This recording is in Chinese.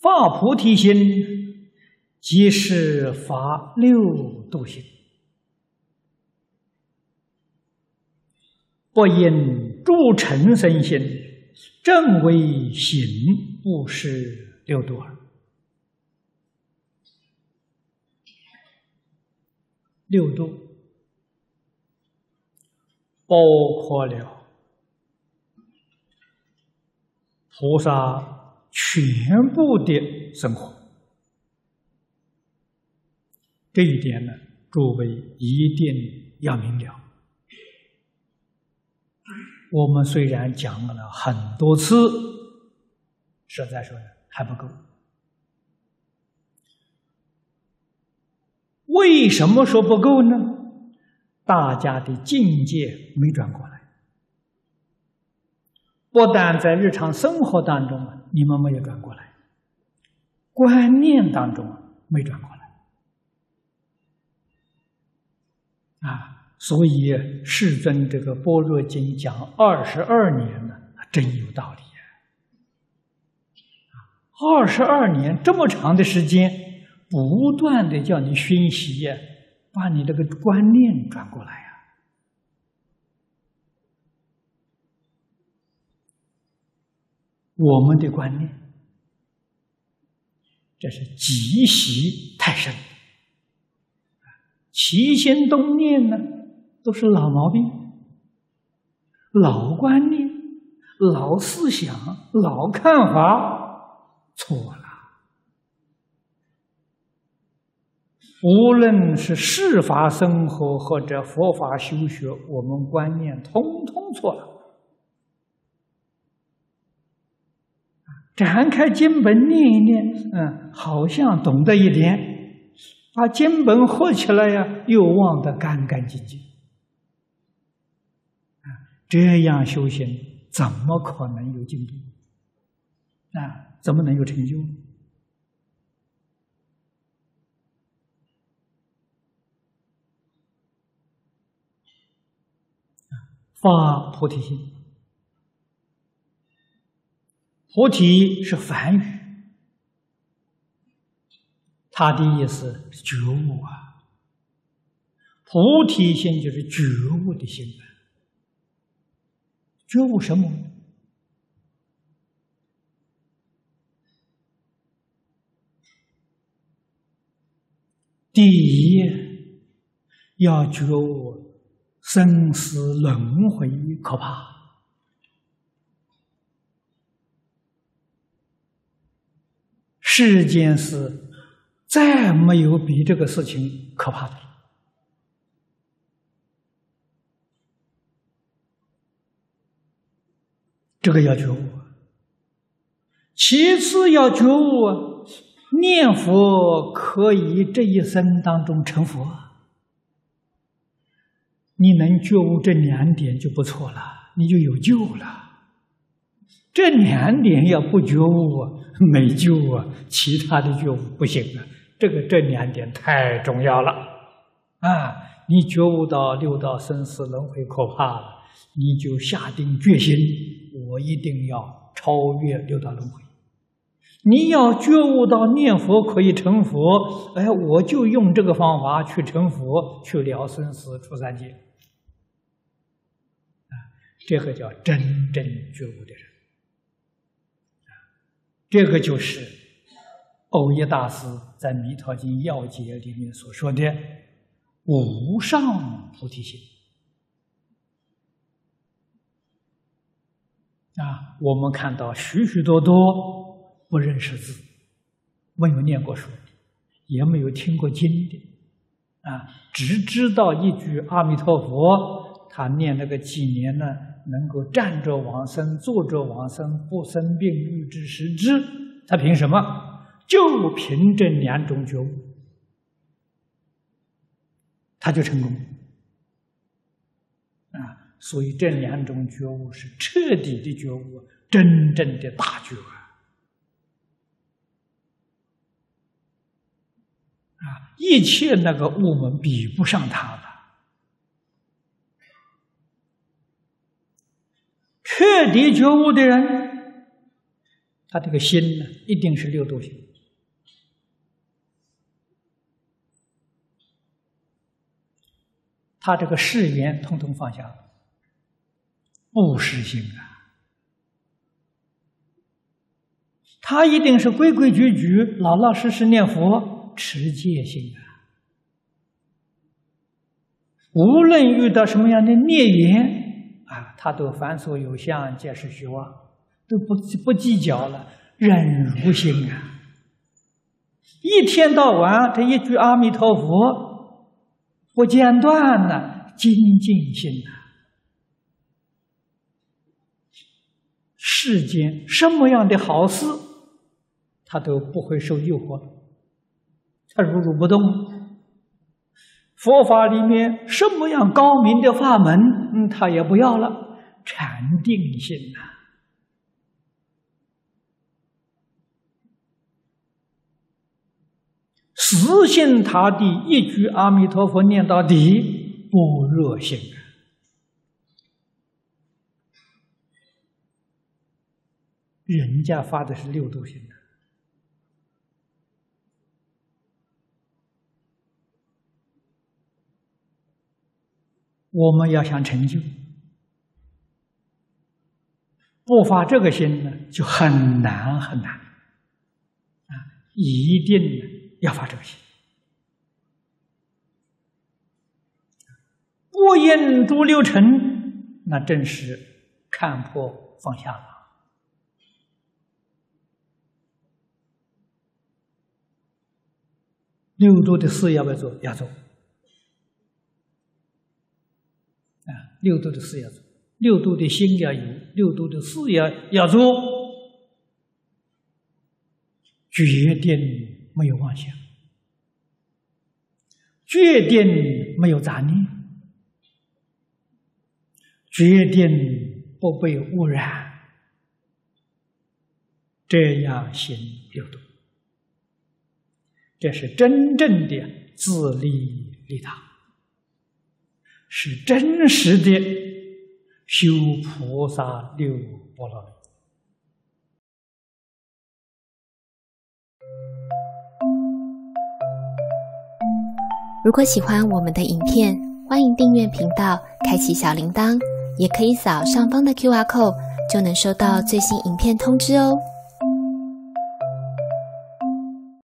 发菩提心，即是发六度心，不因诸尘生心，正为行，不是六度耳。六度包括了菩萨。全部的生活，这一点呢，诸位一定要明了。我们虽然讲了很多次，实在说呢还不够。为什么说不够呢？大家的境界没转过来。不但在日常生活当中啊，你们没有转过来；观念当中没转过来啊，所以世尊这个《般若经》讲二十二年呢，真有道理二十二年这么长的时间，不断的叫你熏习，把你这个观念转过来啊。我们的观念，这是积习太深，起心动念呢，都是老毛病、老观念、老思想、老看法，错了。无论是世法生活或者佛法修学，我们观念通通错了。展开经本念一念，嗯，好像懂得一点，把经本合起来呀，又忘得干干净净。啊，这样修行怎么可能有进步？啊，怎么能有成就？发菩提心。菩提是梵语，它的意思是觉悟啊。菩提心就是觉悟的心啊。觉悟什么？第一，要觉悟生死轮回可怕。世间事再没有比这个事情可怕的了。这个要觉悟。其次要觉悟，念佛可以这一生当中成佛。你能觉悟这两点就不错了，你就有救了。这两点要不觉悟啊，没救啊！其他的觉悟不行啊。这个这两点太重要了啊！你觉悟到六道生死轮回可怕了，你就下定决心，我一定要超越六道轮回。你要觉悟到念佛可以成佛，哎，我就用这个方法去成佛，去了生死出三界。啊，这个叫真正觉悟的人。这个就是欧耶大师在《弥陀经要解》里面所说的“无上菩提心”。啊，我们看到许许多多不认识字、没有念过书、也没有听过经的，啊，只知道一句阿弥陀佛，他念那个几年呢？能够站着往生，坐着往生，不生病，欲知时知，他凭什么？就凭这两种觉悟，他就成功。啊，所以这两种觉悟是彻底的觉悟，真正的大觉悟啊！一切那个悟门比不上他了。彻底觉悟的人，他这个心呢，一定是六度心，他这个誓言通通放下了，不实心啊，他一定是规规矩矩、老老实实念佛、持戒心啊。无论遇到什么样的孽缘啊，他都凡所有相，皆是虚妄，都不不计较了，忍辱心啊！一天到晚这一句阿弥陀佛不间断的精进心呐。世间什么样的好事，他都不会受诱惑，他如如不动。佛法里面什么样高明的法门，嗯，他也不要了，禅定心呐，实心塌地，一句阿弥陀佛念到底，不热心。人家发的是六度心的。我们要想成就，不发这个心呢，就很难很难啊！一定要发这个心，不应诸六尘，那正是看破放下了。六度的事要不要做？要做。六度的事要做，六度的心要有，六度的事要要做，决定没有妄想，决定没有杂念，决定不被污染，这样行六度，这是真正的自利利他。是真实的修菩萨六波罗蜜。如果喜欢我们的影片，欢迎订阅频道，开启小铃铛，也可以扫上方的 Q R code，就能收到最新影片通知哦。